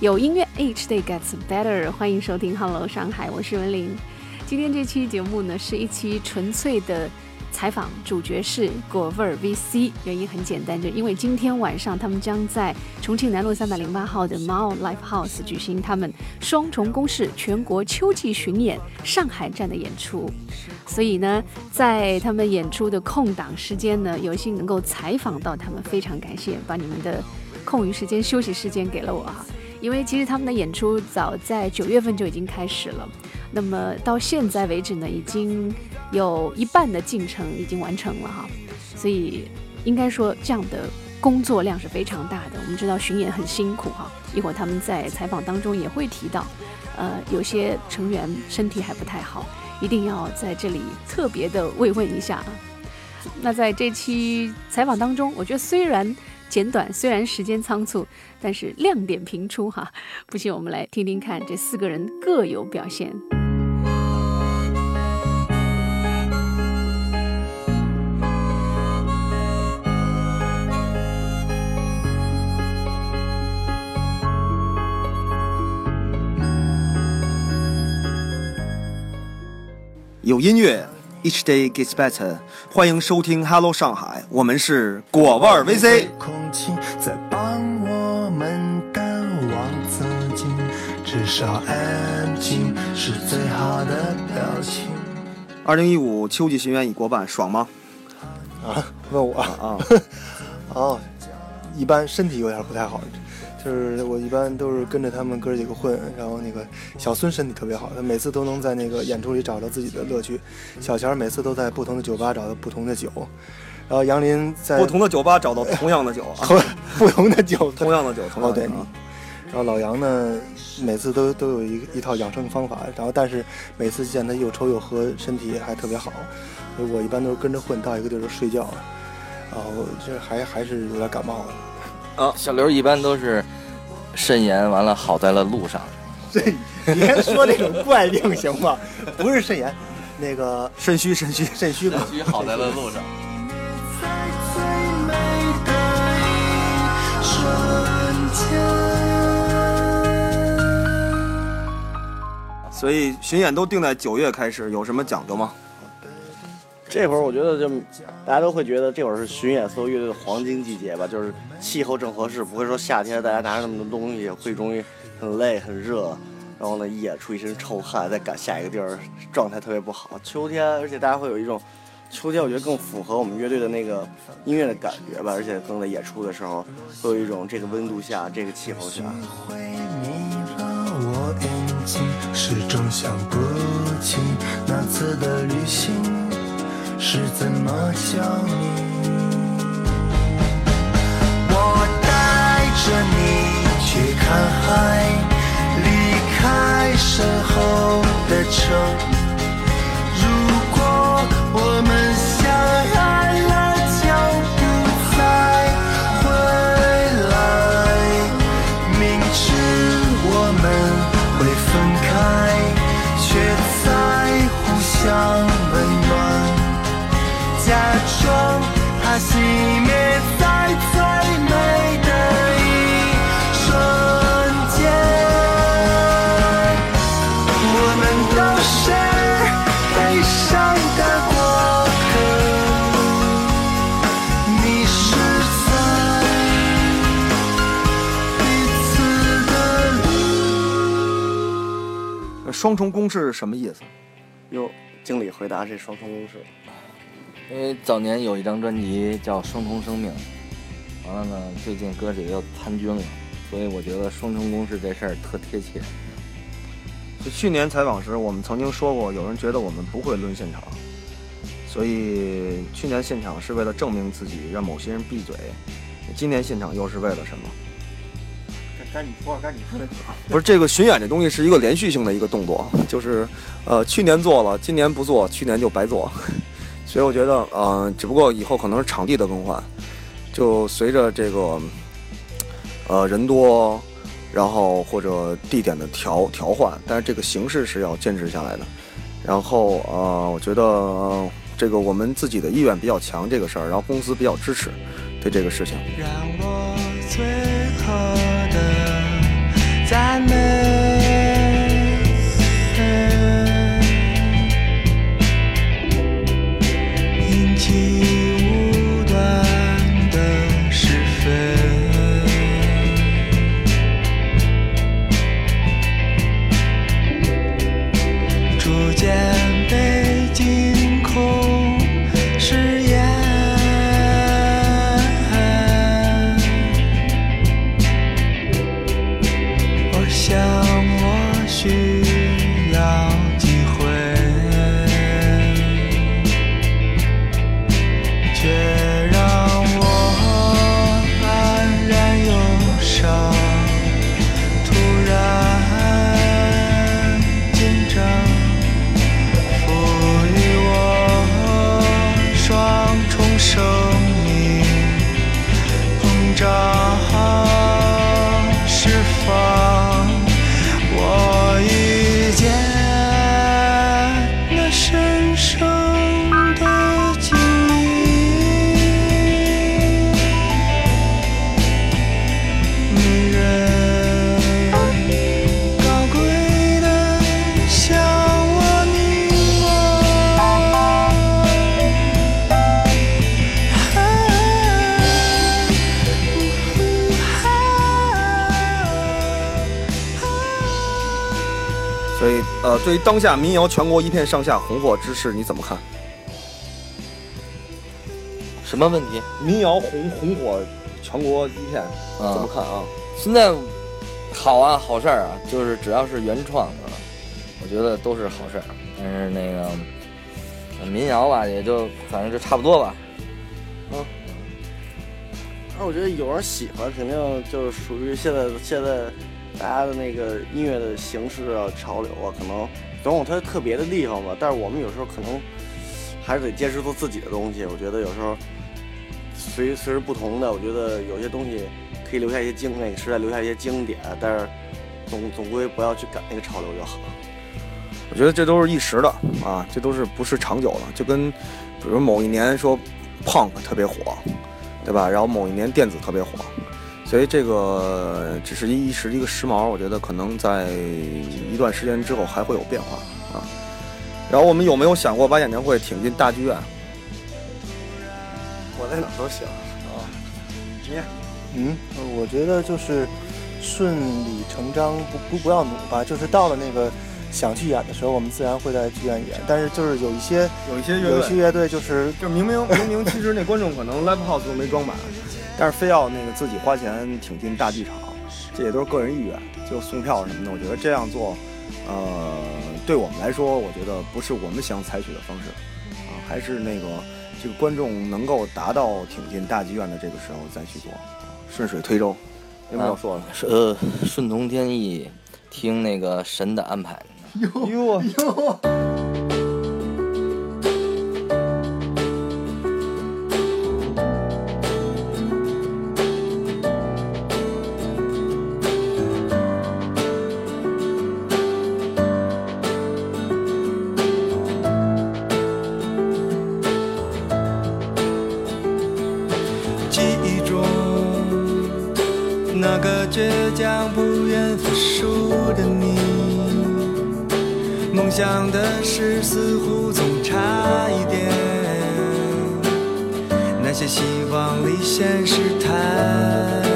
有音乐，Each day gets better。欢迎收听 Hello 上海，我是文玲。今天这期节目呢，是一期纯粹的采访，主角是果味儿 VC。原因很简单，就因为今天晚上他们将在重庆南路三百零八号的 Mall Live House 举行他们双重公式全国秋季巡演上海站的演出。所以呢，在他们演出的空档时间呢，有幸能够采访到他们，非常感谢，把你们的空余时间、休息时间给了我哈。因为其实他们的演出早在九月份就已经开始了。那么到现在为止呢，已经有一半的进程已经完成了哈，所以应该说这样的工作量是非常大的。我们知道巡演很辛苦哈，一会儿他们在采访当中也会提到，呃，有些成员身体还不太好，一定要在这里特别的慰问一下啊。那在这期采访当中，我觉得虽然简短，虽然时间仓促，但是亮点频出哈。不信我们来听听看，这四个人各有表现。有音乐，Each day gets better。欢迎收听 Hello 上海，我们是果味儿 VC。空气在帮我们淡忘至少安静是最好的表情。二零一五秋季巡演已过半，爽吗？啊，问我啊，哦，一般身体有点不太好，就是我一般都是跟着他们哥几个混，然后那个小孙身体特别好，他每次都能在那个演出里找到自己的乐趣。小乔每次都在不同的酒吧找到不同的酒，然后杨林在不同的酒吧找到同样的酒啊，不同的酒，同样的酒，同样哦对。然后老杨呢，每次都都有一一套养生方法，然后但是每次见他又抽又喝，身体还特别好，所以我一般都是跟着混到一个地儿睡觉，然后这还还是有点感冒了。啊，小刘一般都是肾炎，完了好在了路上。这你别说那种怪病行吗？不是肾炎，那个肾虚，肾虚，肾虚吧。肾虚好在了路上。在最美的一瞬间。所以巡演都定在九月开始，有什么讲究吗？这会儿我觉得就大家都会觉得这会儿是巡演所有乐队的黄金季节吧，就是气候正合适，不会说夏天大家拿着那么多东西会容易很累很热，然后呢一演出一身臭汗，再赶下一个地儿，状态特别不好。秋天，而且大家会有一种秋天，我觉得更符合我们乐队的那个音乐的感觉吧，而且更在演出的时候会有一种这个温度下，这个气候下。会迷了我眼睛，始终想不起那次的旅行是怎么叫你。我带着你双重公式是什么意思？哟，经理回答这双重公式。因为早年有一张专辑叫《双重生命》，完了呢，最近哥几个又参军了，所以我觉得双重公式这事儿特贴切。就去年采访时，我们曾经说过，有人觉得我们不会抡现场，所以去年现场是为了证明自己，让某些人闭嘴。今年现场又是为了什么？该你说，该你说。不是这个巡演这东西是一个连续性的一个动作，就是，呃，去年做了，今年不做，去年就白做。所以我觉得，呃，只不过以后可能是场地的更换，就随着这个，呃，人多，然后或者地点的调调换，但是这个形式是要坚持下来的。然后，呃，我觉得、呃这个我们自己的意愿比较强这个事儿，然后公司比较支持对这个事情。让我最后 diamond. 对于当下民谣全国一片上下红火之势，你怎么看？什么问题？民谣红红火全国一片，怎么啊，看啊？现在好啊，好事儿啊，就是只要是原创的，我觉得都是好事儿。但是那个呃民谣吧，也就反正就差不多吧。那我觉得有人喜欢，肯定就是属于现在现在大家的那个音乐的形式啊、潮流啊，可能总有它特别的地方吧。但是我们有时候可能还是得坚持做自己的东西。我觉得有时候随随着不同的，我觉得有些东西可以留下一些经那个时代留下一些经典，但是总总归不要去赶那个潮流就好。我觉得这都是一时的啊，这都是不是长久的，就跟比如某一年说 punk 特别火，对吧？然后某一年电子特别火，所以这个只是一时一个时髦，我觉得可能在一段时间之后还会有变化啊。然后我们有没有想过把演唱会挺进大剧院？我在哪都行。嗯，我觉得就是顺理成章，不不不要努吧，就是到了那个想去演的时候，我们自然会在剧院演。但是就是有一些有一些有一些乐队就是就明明明明其实那观众可能 live house 都没装满，但是非要那个自己花钱挺进大剧场，这也都是个人意愿，就送票什么的。我觉得这样做，呃，对我们来说，我觉得不是我们想采取的方式啊，还是那个这个观众能够达到挺进大剧院的这个时候再去做，啊顺水推舟。有没有说了？是呃，顺从天意，听那个神的安排。哟记想的事似乎总差一点，那些希望离现实太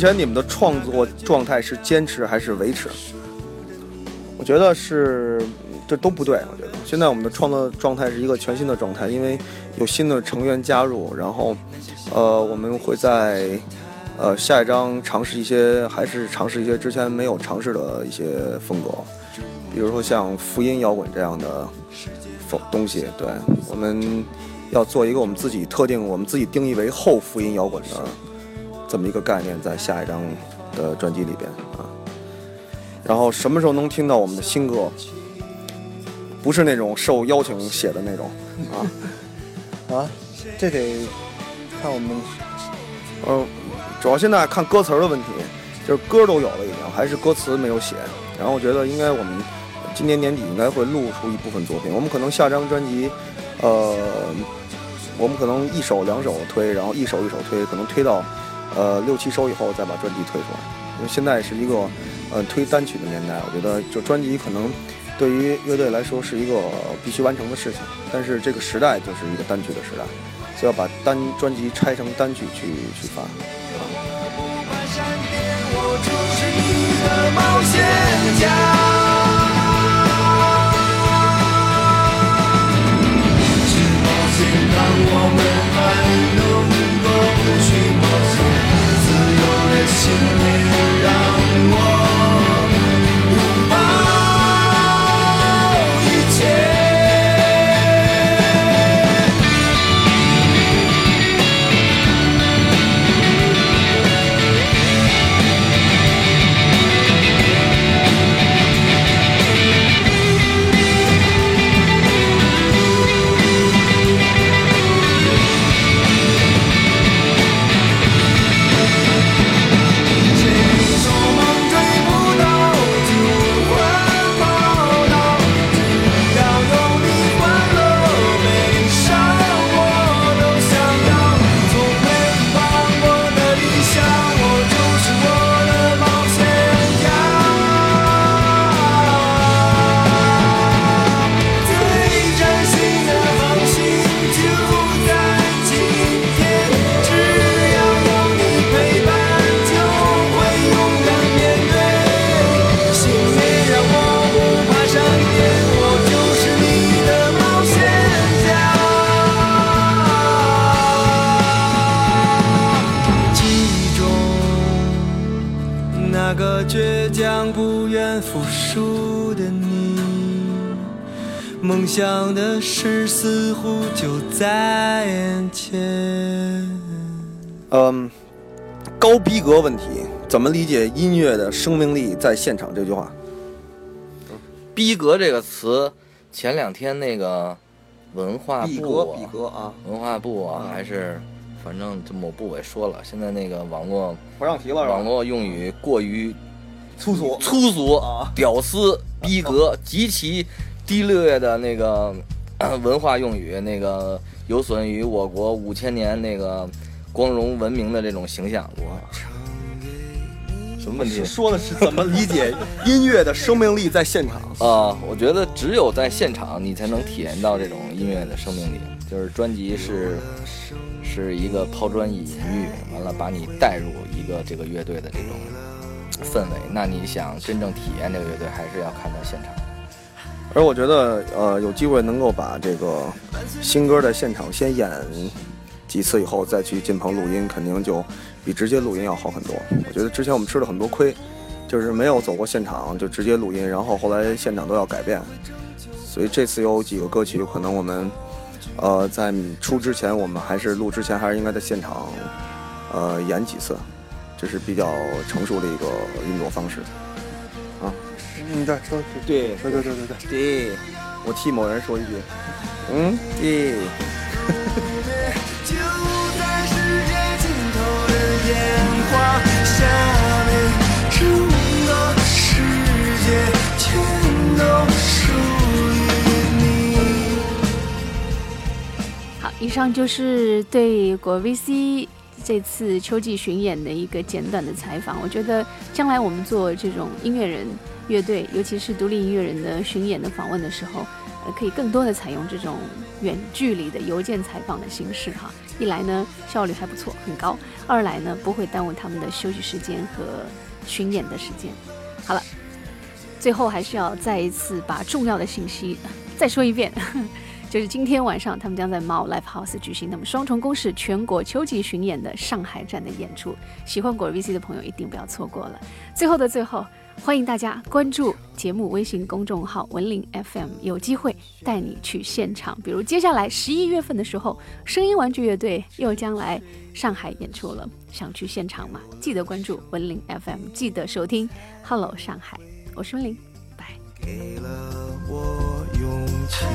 前你们的创作状态是坚持还是维持？我觉得是，这都不对。我觉得现在我们的创作状态是一个全新的状态，因为有新的成员加入，然后，呃，我们会在呃下一章尝试一些，还是尝试一些之前没有尝试的一些风格，比如说像福音摇滚这样的风东西。对，我们要做一个我们自己特定、我们自己定义为后福音摇滚的。这么一个概念在下一张的专辑里边啊。然后什么时候能听到我们的新歌？不是那种受邀请写的那种 啊，啊，这得看我们呃，主要现在看歌词的问题，就是歌都有了已经，还是歌词没有写。然后我觉得应该我们今年年底应该会录出一部分作品，我们可能下张专辑，呃，我们可能一首两首推，然后一首一首推，可能推到呃六七首以后再把专辑推出来。因为现在是一个呃推单曲的年代，我觉得就专辑可能对于乐队来说是一个必须完成的事情，但是这个时代就是一个单曲的时代，所以要把单专辑拆成单曲去去发。啊嗯，高逼格问题，怎么理解音乐的生命力在现场这句话？逼格这个词，前两天那个文化逼格部啊逼格啊，文化部啊，嗯还是反正这某部委说了，现在那个网络不让提了网络用语过于粗俗粗俗、啊屌丝、逼格，极其低劣的那个呃 文化用语，那个有损于我国五千年那个光荣文明的这种形象。我什么问题？说的是怎么理解 音乐的生命力在现场？啊、我觉得只有在现场，你才能体验到这种音乐的生命力。就是专辑是是一个抛砖引玉，完了把你带入一个这个乐队的这种氛围。那你想真正体验这个乐队，还是要看到现场。而我觉得，呃，有机会能够把这个新歌在现场先演几次以后，再去进棚录音，肯定就比直接录音要好很多。我觉得之前我们吃了很多亏，就是没有走过现场就直接录音，然后后来现场都要改变。所以这次有几个歌曲，可能我们呃在出之前，我们还是录之前还是应该在现场呃演几次，这是比较成熟的一个运作方式。啊嗯，对，说对对对对对对。对，我替某人说一句，嗯，对。好，以上就是对果 VC 这次秋季巡演的一个简短的采访。我觉得将来我们做这种音乐人乐队，尤其是独立音乐人的巡演的访问的时候，呃，可以更多的采用这种远距离的邮件采访的形式哈。一来呢，效率还不错，很高；二来呢，不会耽误他们的休息时间和巡演的时间。好了，最后还是要再一次把重要的信息再说一遍。就是今天晚上，他们将在猫 Live House 举行他们双重公式全国秋季巡演的上海站的演出。喜欢果 VC 的朋友一定不要错过了。最后的最后，欢迎大家关注节目微信公众号文林 FM，有机会带你去现场。比如接下来十一月份的时候，声音玩具乐队又将来上海演出了，想去现场吗？记得关注文林 FM，记得收听 Hello 上海，我是温玲拜给了我勇气。